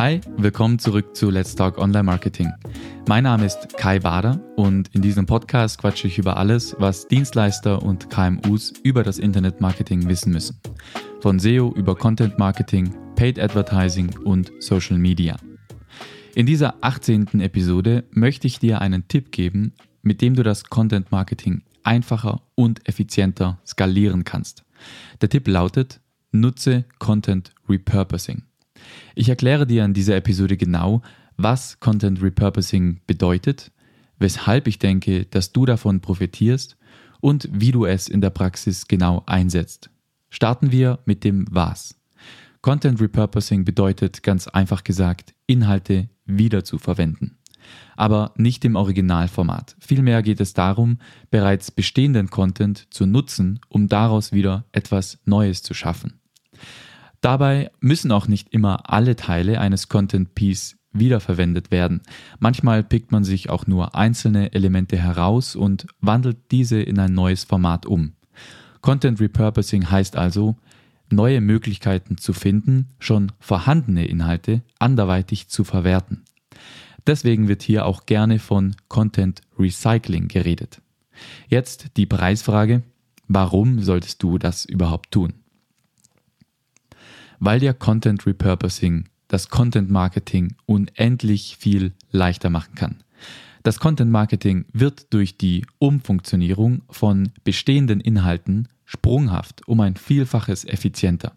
Hi, willkommen zurück zu Let's Talk Online Marketing. Mein Name ist Kai Bader und in diesem Podcast quatsche ich über alles, was Dienstleister und KMUs über das Internetmarketing wissen müssen. Von SEO über Content Marketing, Paid Advertising und Social Media. In dieser 18. Episode möchte ich dir einen Tipp geben, mit dem du das Content Marketing einfacher und effizienter skalieren kannst. Der Tipp lautet, nutze Content Repurposing. Ich erkläre dir in dieser Episode genau, was Content Repurposing bedeutet, weshalb ich denke, dass du davon profitierst und wie du es in der Praxis genau einsetzt. Starten wir mit dem Was. Content Repurposing bedeutet ganz einfach gesagt, Inhalte wieder zu verwenden. Aber nicht im Originalformat. Vielmehr geht es darum, bereits bestehenden Content zu nutzen, um daraus wieder etwas Neues zu schaffen. Dabei müssen auch nicht immer alle Teile eines Content Piece wiederverwendet werden. Manchmal pickt man sich auch nur einzelne Elemente heraus und wandelt diese in ein neues Format um. Content Repurposing heißt also, neue Möglichkeiten zu finden, schon vorhandene Inhalte anderweitig zu verwerten. Deswegen wird hier auch gerne von Content Recycling geredet. Jetzt die Preisfrage, warum solltest du das überhaupt tun? Weil dir Content Repurposing das Content Marketing unendlich viel leichter machen kann. Das Content Marketing wird durch die Umfunktionierung von bestehenden Inhalten sprunghaft um ein Vielfaches effizienter.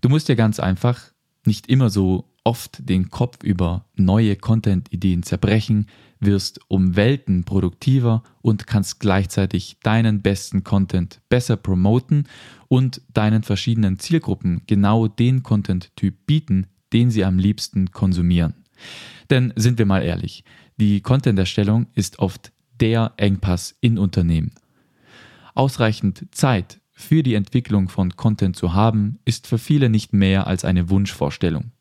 Du musst dir ganz einfach nicht immer so oft den Kopf über neue Content-Ideen zerbrechen, wirst um Welten produktiver und kannst gleichzeitig deinen besten Content besser promoten und deinen verschiedenen Zielgruppen genau den Content-Typ bieten, den sie am liebsten konsumieren. Denn sind wir mal ehrlich, die Content-Erstellung ist oft der Engpass in Unternehmen. Ausreichend Zeit für die Entwicklung von Content zu haben, ist für viele nicht mehr als eine Wunschvorstellung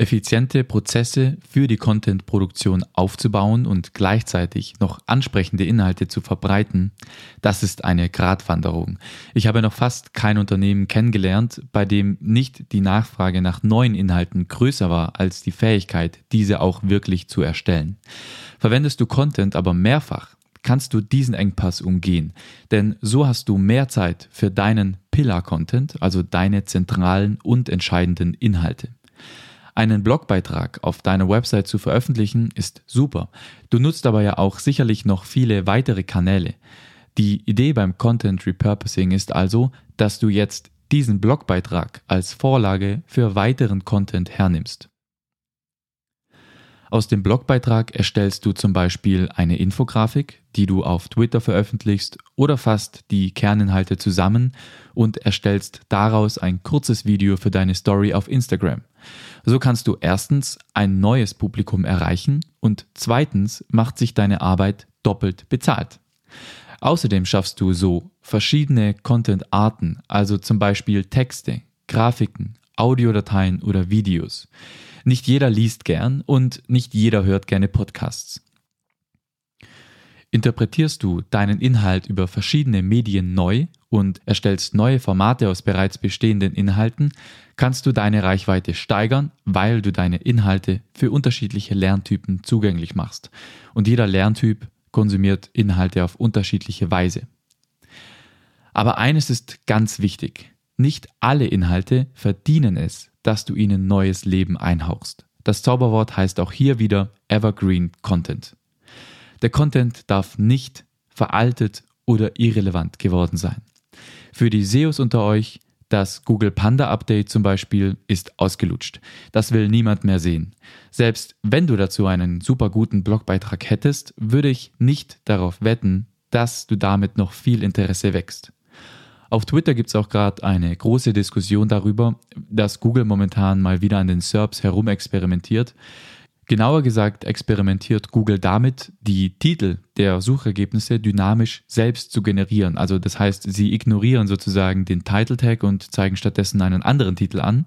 effiziente Prozesse für die Content-Produktion aufzubauen und gleichzeitig noch ansprechende Inhalte zu verbreiten, das ist eine Gratwanderung. Ich habe noch fast kein Unternehmen kennengelernt, bei dem nicht die Nachfrage nach neuen Inhalten größer war als die Fähigkeit, diese auch wirklich zu erstellen. Verwendest du Content aber mehrfach, kannst du diesen Engpass umgehen, denn so hast du mehr Zeit für deinen Pillar-Content, also deine zentralen und entscheidenden Inhalte. Einen Blogbeitrag auf deiner Website zu veröffentlichen ist super. Du nutzt aber ja auch sicherlich noch viele weitere Kanäle. Die Idee beim Content Repurposing ist also, dass du jetzt diesen Blogbeitrag als Vorlage für weiteren Content hernimmst. Aus dem Blogbeitrag erstellst du zum Beispiel eine Infografik, die du auf Twitter veröffentlichst oder fasst die Kerninhalte zusammen und erstellst daraus ein kurzes Video für deine Story auf Instagram. So kannst du erstens ein neues Publikum erreichen und zweitens macht sich deine Arbeit doppelt bezahlt. Außerdem schaffst du so verschiedene Content-Arten, also zum Beispiel Texte, Grafiken, Audiodateien oder Videos. Nicht jeder liest gern und nicht jeder hört gerne Podcasts. Interpretierst du deinen Inhalt über verschiedene Medien neu und erstellst neue Formate aus bereits bestehenden Inhalten, kannst du deine Reichweite steigern, weil du deine Inhalte für unterschiedliche Lerntypen zugänglich machst. Und jeder Lerntyp konsumiert Inhalte auf unterschiedliche Weise. Aber eines ist ganz wichtig. Nicht alle Inhalte verdienen es, dass du ihnen neues Leben einhauchst. Das Zauberwort heißt auch hier wieder Evergreen Content. Der Content darf nicht veraltet oder irrelevant geworden sein. Für die SEOs unter euch, das Google Panda Update zum Beispiel ist ausgelutscht. Das will niemand mehr sehen. Selbst wenn du dazu einen super guten Blogbeitrag hättest, würde ich nicht darauf wetten, dass du damit noch viel Interesse wächst. Auf Twitter gibt es auch gerade eine große Diskussion darüber, dass Google momentan mal wieder an den SERPs herumexperimentiert. Genauer gesagt experimentiert Google damit, die Titel der Suchergebnisse dynamisch selbst zu generieren. Also das heißt, sie ignorieren sozusagen den Title Tag und zeigen stattdessen einen anderen Titel an.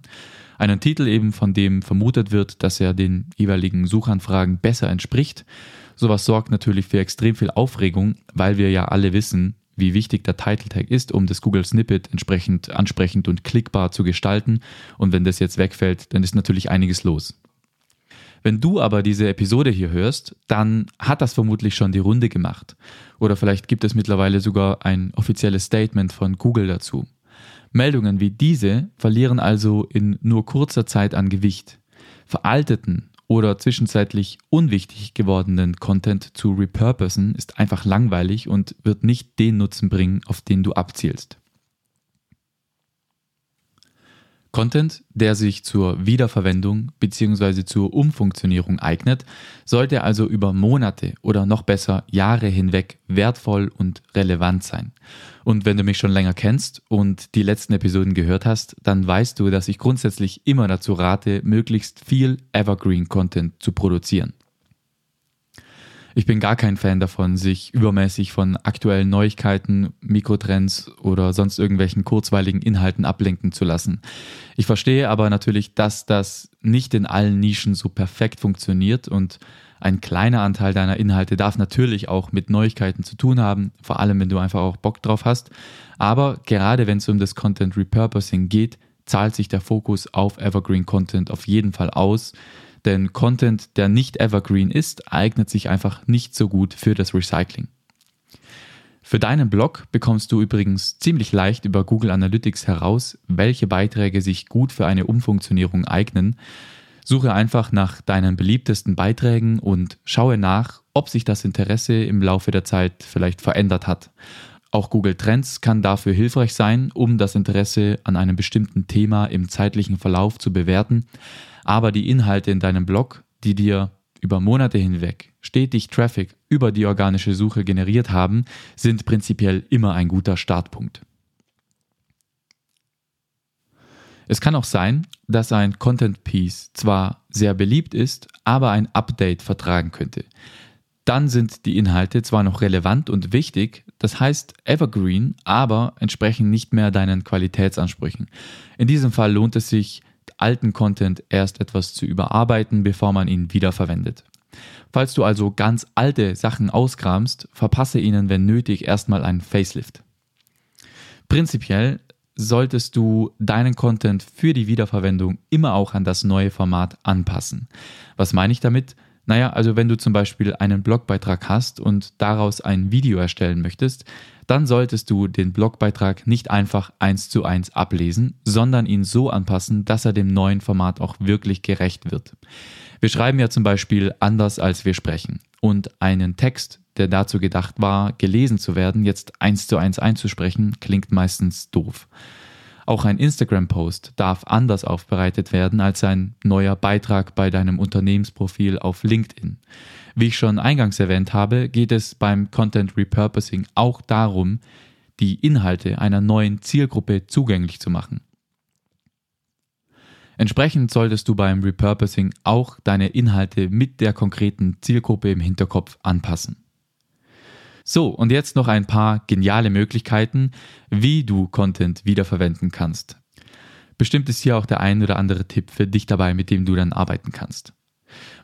Einen Titel eben, von dem vermutet wird, dass er den jeweiligen Suchanfragen besser entspricht. Sowas sorgt natürlich für extrem viel Aufregung, weil wir ja alle wissen, wie wichtig der Title Tag ist, um das Google Snippet entsprechend ansprechend und klickbar zu gestalten. Und wenn das jetzt wegfällt, dann ist natürlich einiges los. Wenn du aber diese Episode hier hörst, dann hat das vermutlich schon die Runde gemacht. Oder vielleicht gibt es mittlerweile sogar ein offizielles Statement von Google dazu. Meldungen wie diese verlieren also in nur kurzer Zeit an Gewicht. Veralteten oder zwischenzeitlich unwichtig gewordenen Content zu repurposen ist einfach langweilig und wird nicht den Nutzen bringen, auf den du abzielst. Content, der sich zur Wiederverwendung bzw. zur Umfunktionierung eignet, sollte also über Monate oder noch besser Jahre hinweg wertvoll und relevant sein. Und wenn du mich schon länger kennst und die letzten Episoden gehört hast, dann weißt du, dass ich grundsätzlich immer dazu rate, möglichst viel Evergreen Content zu produzieren. Ich bin gar kein Fan davon, sich übermäßig von aktuellen Neuigkeiten, Mikrotrends oder sonst irgendwelchen kurzweiligen Inhalten ablenken zu lassen. Ich verstehe aber natürlich, dass das nicht in allen Nischen so perfekt funktioniert und ein kleiner Anteil deiner Inhalte darf natürlich auch mit Neuigkeiten zu tun haben, vor allem wenn du einfach auch Bock drauf hast. Aber gerade wenn es um das Content Repurposing geht, zahlt sich der Fokus auf Evergreen Content auf jeden Fall aus denn Content, der nicht evergreen ist, eignet sich einfach nicht so gut für das Recycling. Für deinen Blog bekommst du übrigens ziemlich leicht über Google Analytics heraus, welche Beiträge sich gut für eine Umfunktionierung eignen. Suche einfach nach deinen beliebtesten Beiträgen und schaue nach, ob sich das Interesse im Laufe der Zeit vielleicht verändert hat. Auch Google Trends kann dafür hilfreich sein, um das Interesse an einem bestimmten Thema im zeitlichen Verlauf zu bewerten aber die Inhalte in deinem Blog, die dir über Monate hinweg stetig Traffic über die organische Suche generiert haben, sind prinzipiell immer ein guter Startpunkt. Es kann auch sein, dass ein Content Piece zwar sehr beliebt ist, aber ein Update vertragen könnte. Dann sind die Inhalte zwar noch relevant und wichtig, das heißt evergreen, aber entsprechen nicht mehr deinen Qualitätsansprüchen. In diesem Fall lohnt es sich, alten Content erst etwas zu überarbeiten, bevor man ihn wiederverwendet. Falls du also ganz alte Sachen auskramst, verpasse ihnen, wenn nötig, erstmal einen Facelift. Prinzipiell solltest du deinen Content für die Wiederverwendung immer auch an das neue Format anpassen. Was meine ich damit? Naja, also wenn du zum Beispiel einen Blogbeitrag hast und daraus ein Video erstellen möchtest, dann solltest du den Blogbeitrag nicht einfach eins zu eins ablesen, sondern ihn so anpassen, dass er dem neuen Format auch wirklich gerecht wird. Wir schreiben ja zum Beispiel anders, als wir sprechen. Und einen Text, der dazu gedacht war, gelesen zu werden, jetzt eins zu eins einzusprechen, klingt meistens doof. Auch ein Instagram-Post darf anders aufbereitet werden als ein neuer Beitrag bei deinem Unternehmensprofil auf LinkedIn. Wie ich schon eingangs erwähnt habe, geht es beim Content Repurposing auch darum, die Inhalte einer neuen Zielgruppe zugänglich zu machen. Entsprechend solltest du beim Repurposing auch deine Inhalte mit der konkreten Zielgruppe im Hinterkopf anpassen. So, und jetzt noch ein paar geniale Möglichkeiten, wie du Content wiederverwenden kannst. Bestimmt ist hier auch der ein oder andere Tipp für dich dabei, mit dem du dann arbeiten kannst.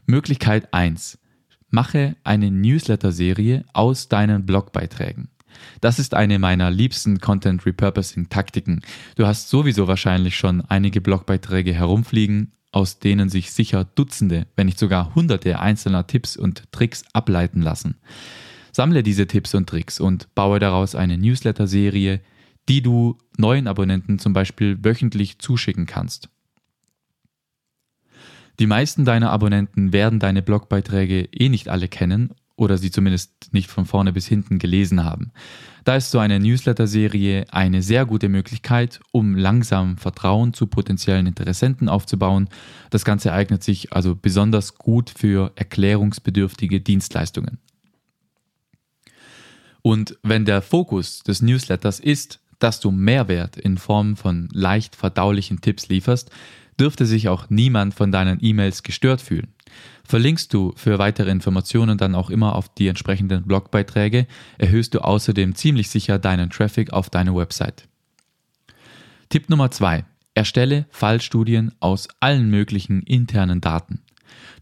Möglichkeit 1. Mache eine Newsletter-Serie aus deinen Blogbeiträgen. Das ist eine meiner liebsten Content Repurposing Taktiken. Du hast sowieso wahrscheinlich schon einige Blogbeiträge herumfliegen, aus denen sich sicher Dutzende, wenn nicht sogar Hunderte einzelner Tipps und Tricks ableiten lassen. Sammle diese Tipps und Tricks und baue daraus eine Newsletter-Serie, die du neuen Abonnenten zum Beispiel wöchentlich zuschicken kannst. Die meisten deiner Abonnenten werden deine Blogbeiträge eh nicht alle kennen oder sie zumindest nicht von vorne bis hinten gelesen haben. Da ist so eine Newsletter-Serie eine sehr gute Möglichkeit, um langsam Vertrauen zu potenziellen Interessenten aufzubauen. Das Ganze eignet sich also besonders gut für erklärungsbedürftige Dienstleistungen. Und wenn der Fokus des Newsletters ist, dass du Mehrwert in Form von leicht verdaulichen Tipps lieferst, dürfte sich auch niemand von deinen E-Mails gestört fühlen. Verlinkst du für weitere Informationen dann auch immer auf die entsprechenden Blogbeiträge, erhöhst du außerdem ziemlich sicher deinen Traffic auf deine Website. Tipp Nummer zwei: Erstelle Fallstudien aus allen möglichen internen Daten.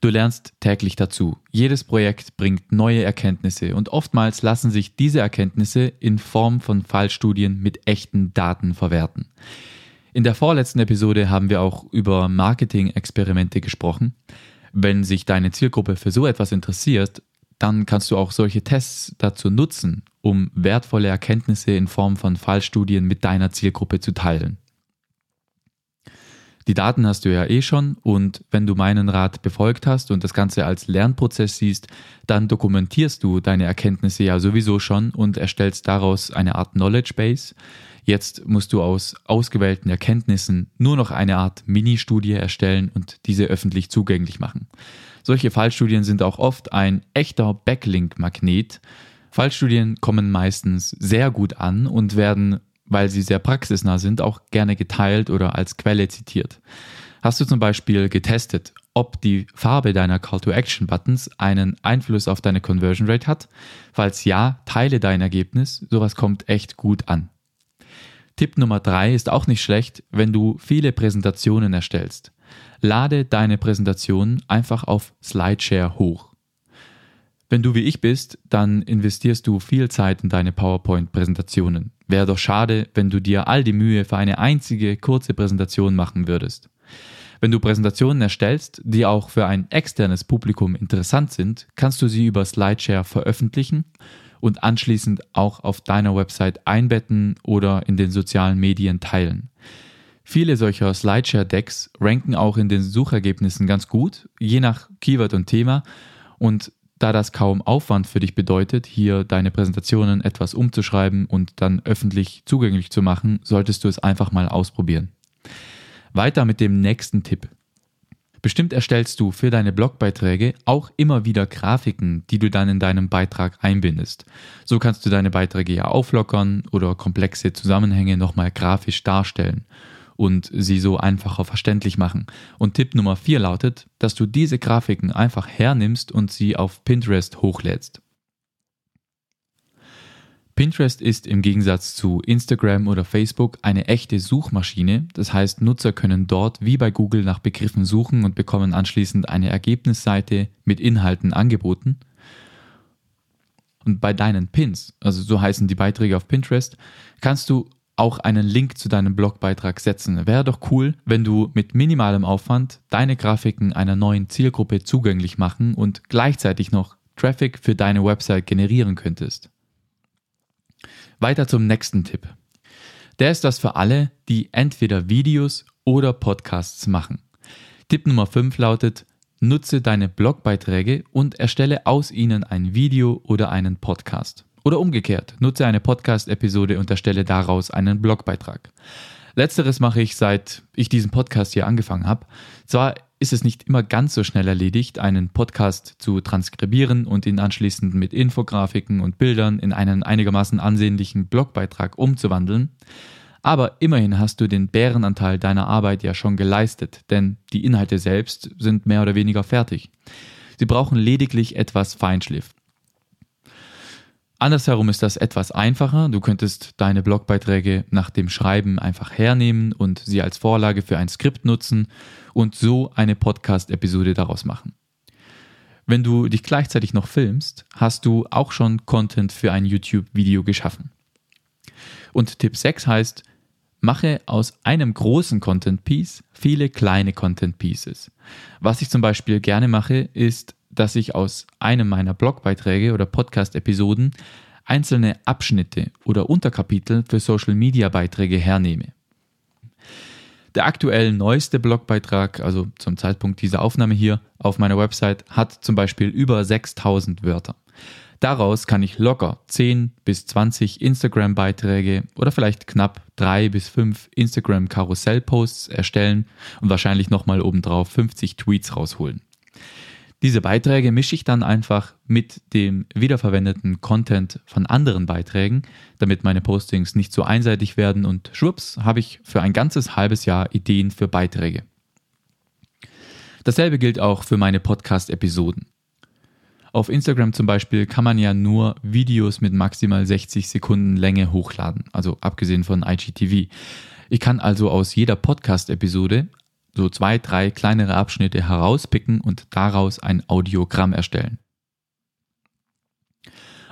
Du lernst täglich dazu. Jedes Projekt bringt neue Erkenntnisse und oftmals lassen sich diese Erkenntnisse in Form von Fallstudien mit echten Daten verwerten. In der vorletzten Episode haben wir auch über Marketing-Experimente gesprochen. Wenn sich deine Zielgruppe für so etwas interessiert, dann kannst du auch solche Tests dazu nutzen, um wertvolle Erkenntnisse in Form von Fallstudien mit deiner Zielgruppe zu teilen. Die Daten hast du ja eh schon und wenn du meinen Rat befolgt hast und das Ganze als Lernprozess siehst, dann dokumentierst du deine Erkenntnisse ja sowieso schon und erstellst daraus eine Art Knowledge Base. Jetzt musst du aus ausgewählten Erkenntnissen nur noch eine Art Mini-Studie erstellen und diese öffentlich zugänglich machen. Solche Fallstudien sind auch oft ein echter Backlink-Magnet. Fallstudien kommen meistens sehr gut an und werden weil sie sehr praxisnah sind, auch gerne geteilt oder als Quelle zitiert. Hast du zum Beispiel getestet, ob die Farbe deiner Call-to-Action-Buttons einen Einfluss auf deine Conversion Rate hat? Falls ja, teile dein Ergebnis, sowas kommt echt gut an. Tipp Nummer drei ist auch nicht schlecht, wenn du viele Präsentationen erstellst. Lade deine Präsentation einfach auf Slideshare hoch. Wenn du wie ich bist, dann investierst du viel Zeit in deine PowerPoint-Präsentationen. Wäre doch schade, wenn du dir all die Mühe für eine einzige kurze Präsentation machen würdest. Wenn du Präsentationen erstellst, die auch für ein externes Publikum interessant sind, kannst du sie über Slideshare veröffentlichen und anschließend auch auf deiner Website einbetten oder in den sozialen Medien teilen. Viele solcher Slideshare-Decks ranken auch in den Suchergebnissen ganz gut, je nach Keyword und Thema. Und da das kaum Aufwand für dich bedeutet, hier deine Präsentationen etwas umzuschreiben und dann öffentlich zugänglich zu machen, solltest du es einfach mal ausprobieren. Weiter mit dem nächsten Tipp. Bestimmt erstellst du für deine Blogbeiträge auch immer wieder Grafiken, die du dann in deinem Beitrag einbindest. So kannst du deine Beiträge ja auflockern oder komplexe Zusammenhänge nochmal grafisch darstellen und sie so einfacher verständlich machen. Und Tipp Nummer 4 lautet, dass du diese Grafiken einfach hernimmst und sie auf Pinterest hochlädst. Pinterest ist im Gegensatz zu Instagram oder Facebook eine echte Suchmaschine. Das heißt, Nutzer können dort wie bei Google nach Begriffen suchen und bekommen anschließend eine Ergebnisseite mit Inhalten angeboten. Und bei deinen Pins, also so heißen die Beiträge auf Pinterest, kannst du auch einen Link zu deinem Blogbeitrag setzen. Wäre doch cool, wenn du mit minimalem Aufwand deine Grafiken einer neuen Zielgruppe zugänglich machen und gleichzeitig noch Traffic für deine Website generieren könntest. Weiter zum nächsten Tipp. Der ist das für alle, die entweder Videos oder Podcasts machen. Tipp Nummer 5 lautet, nutze deine Blogbeiträge und erstelle aus ihnen ein Video oder einen Podcast. Oder umgekehrt, nutze eine Podcast-Episode und erstelle daraus einen Blogbeitrag. Letzteres mache ich seit ich diesen Podcast hier angefangen habe. Zwar ist es nicht immer ganz so schnell erledigt, einen Podcast zu transkribieren und ihn anschließend mit Infografiken und Bildern in einen einigermaßen ansehnlichen Blogbeitrag umzuwandeln. Aber immerhin hast du den Bärenanteil deiner Arbeit ja schon geleistet, denn die Inhalte selbst sind mehr oder weniger fertig. Sie brauchen lediglich etwas Feinschliff. Andersherum ist das etwas einfacher. Du könntest deine Blogbeiträge nach dem Schreiben einfach hernehmen und sie als Vorlage für ein Skript nutzen und so eine Podcast-Episode daraus machen. Wenn du dich gleichzeitig noch filmst, hast du auch schon Content für ein YouTube-Video geschaffen. Und Tipp 6 heißt, mache aus einem großen Content Piece viele kleine Content Pieces. Was ich zum Beispiel gerne mache, ist dass ich aus einem meiner Blogbeiträge oder Podcast-Episoden einzelne Abschnitte oder Unterkapitel für Social-Media-Beiträge hernehme. Der aktuell neueste Blogbeitrag, also zum Zeitpunkt dieser Aufnahme hier auf meiner Website, hat zum Beispiel über 6000 Wörter. Daraus kann ich locker 10 bis 20 Instagram-Beiträge oder vielleicht knapp 3 bis 5 Instagram-Karussell-Posts erstellen und wahrscheinlich nochmal obendrauf 50 Tweets rausholen. Diese Beiträge mische ich dann einfach mit dem wiederverwendeten Content von anderen Beiträgen, damit meine Postings nicht so einseitig werden und schwupps habe ich für ein ganzes halbes Jahr Ideen für Beiträge. Dasselbe gilt auch für meine Podcast-Episoden. Auf Instagram zum Beispiel kann man ja nur Videos mit maximal 60 Sekunden Länge hochladen, also abgesehen von IGTV. Ich kann also aus jeder Podcast-Episode so zwei, drei kleinere Abschnitte herauspicken und daraus ein Audiogramm erstellen.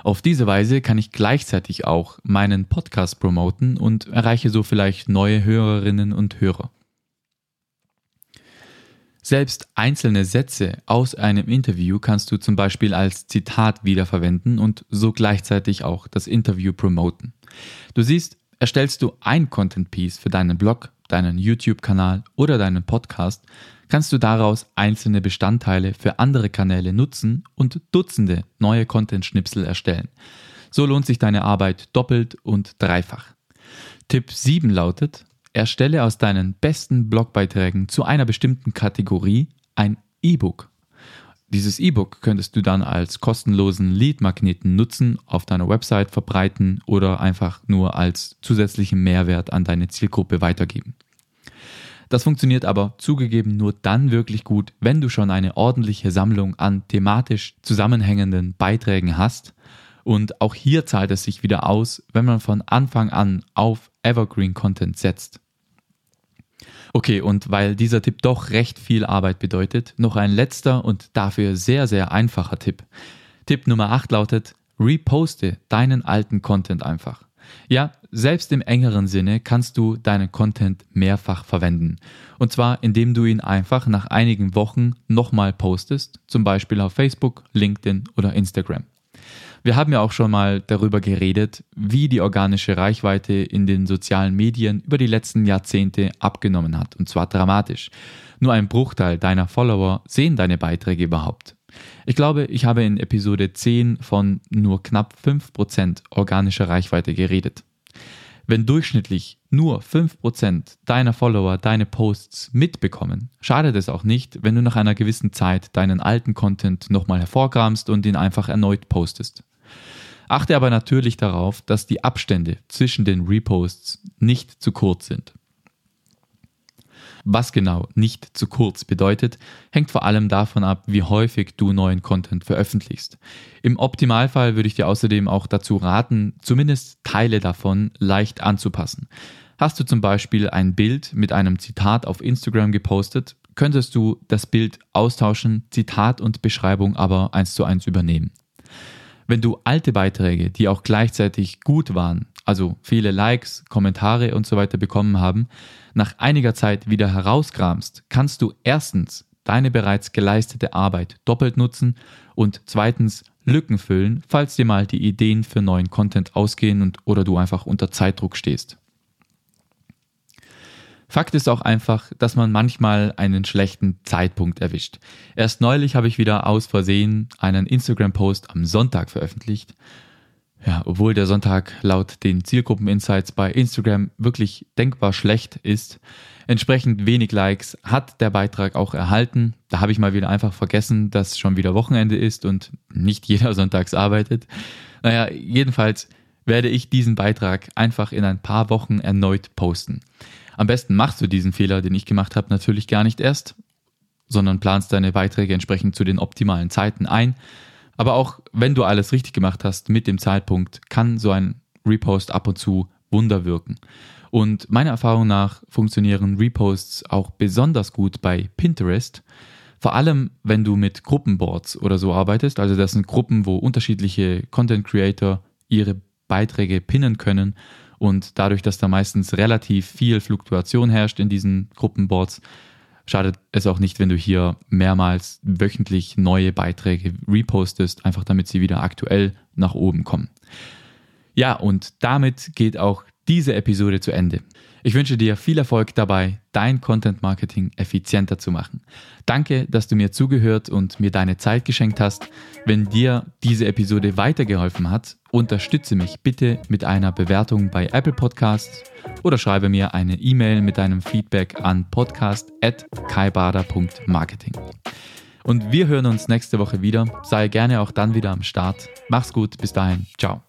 Auf diese Weise kann ich gleichzeitig auch meinen Podcast promoten und erreiche so vielleicht neue Hörerinnen und Hörer. Selbst einzelne Sätze aus einem Interview kannst du zum Beispiel als Zitat wiederverwenden und so gleichzeitig auch das Interview promoten. Du siehst, erstellst du ein Content Piece für deinen Blog, deinen YouTube-Kanal oder deinen Podcast, kannst du daraus einzelne Bestandteile für andere Kanäle nutzen und Dutzende neue Content-Schnipsel erstellen. So lohnt sich deine Arbeit doppelt und dreifach. Tipp 7 lautet, erstelle aus deinen besten Blogbeiträgen zu einer bestimmten Kategorie ein E-Book. Dieses E-Book könntest du dann als kostenlosen Lead-Magneten nutzen, auf deiner Website verbreiten oder einfach nur als zusätzlichen Mehrwert an deine Zielgruppe weitergeben. Das funktioniert aber zugegeben nur dann wirklich gut, wenn du schon eine ordentliche Sammlung an thematisch zusammenhängenden Beiträgen hast. Und auch hier zahlt es sich wieder aus, wenn man von Anfang an auf Evergreen Content setzt. Okay, und weil dieser Tipp doch recht viel Arbeit bedeutet, noch ein letzter und dafür sehr, sehr einfacher Tipp. Tipp Nummer 8 lautet, reposte deinen alten Content einfach. Ja, selbst im engeren Sinne kannst du deinen Content mehrfach verwenden. Und zwar indem du ihn einfach nach einigen Wochen nochmal postest, zum Beispiel auf Facebook, LinkedIn oder Instagram. Wir haben ja auch schon mal darüber geredet, wie die organische Reichweite in den sozialen Medien über die letzten Jahrzehnte abgenommen hat, und zwar dramatisch. Nur ein Bruchteil deiner Follower sehen deine Beiträge überhaupt. Ich glaube, ich habe in Episode 10 von nur knapp 5% organischer Reichweite geredet. Wenn durchschnittlich nur 5% deiner Follower deine Posts mitbekommen, schadet es auch nicht, wenn du nach einer gewissen Zeit deinen alten Content nochmal hervorkramst und ihn einfach erneut postest. Achte aber natürlich darauf, dass die Abstände zwischen den Reposts nicht zu kurz sind. Was genau nicht zu kurz bedeutet, hängt vor allem davon ab, wie häufig du neuen Content veröffentlichst. Im Optimalfall würde ich dir außerdem auch dazu raten, zumindest Teile davon leicht anzupassen. Hast du zum Beispiel ein Bild mit einem Zitat auf Instagram gepostet, könntest du das Bild austauschen, Zitat und Beschreibung aber eins zu eins übernehmen. Wenn du alte Beiträge, die auch gleichzeitig gut waren, also viele Likes, Kommentare und so weiter bekommen haben, nach einiger Zeit wieder herauskramst, kannst du erstens deine bereits geleistete Arbeit doppelt nutzen und zweitens Lücken füllen, falls dir mal die Ideen für neuen Content ausgehen und oder du einfach unter Zeitdruck stehst. Fakt ist auch einfach, dass man manchmal einen schlechten Zeitpunkt erwischt. Erst neulich habe ich wieder aus Versehen einen Instagram-Post am Sonntag veröffentlicht. Ja, obwohl der Sonntag laut den Zielgruppen-Insights bei Instagram wirklich denkbar schlecht ist, entsprechend wenig Likes hat der Beitrag auch erhalten. Da habe ich mal wieder einfach vergessen, dass schon wieder Wochenende ist und nicht jeder sonntags arbeitet. Naja, jedenfalls werde ich diesen Beitrag einfach in ein paar Wochen erneut posten. Am besten machst du diesen Fehler, den ich gemacht habe, natürlich gar nicht erst, sondern planst deine Beiträge entsprechend zu den optimalen Zeiten ein. Aber auch wenn du alles richtig gemacht hast mit dem Zeitpunkt, kann so ein Repost ab und zu Wunder wirken. Und meiner Erfahrung nach funktionieren Reposts auch besonders gut bei Pinterest. Vor allem, wenn du mit Gruppenboards oder so arbeitest. Also das sind Gruppen, wo unterschiedliche Content Creator ihre Beiträge pinnen können und dadurch, dass da meistens relativ viel Fluktuation herrscht in diesen Gruppenboards, schadet es auch nicht, wenn du hier mehrmals wöchentlich neue Beiträge repostest, einfach damit sie wieder aktuell nach oben kommen. Ja, und damit geht auch diese Episode zu Ende. Ich wünsche dir viel Erfolg dabei, dein Content Marketing effizienter zu machen. Danke, dass du mir zugehört und mir deine Zeit geschenkt hast. Wenn dir diese Episode weitergeholfen hat, unterstütze mich bitte mit einer Bewertung bei Apple Podcasts oder schreibe mir eine E-Mail mit deinem Feedback an podcast.kaibader.marketing. Und wir hören uns nächste Woche wieder. Sei gerne auch dann wieder am Start. Mach's gut, bis dahin. Ciao.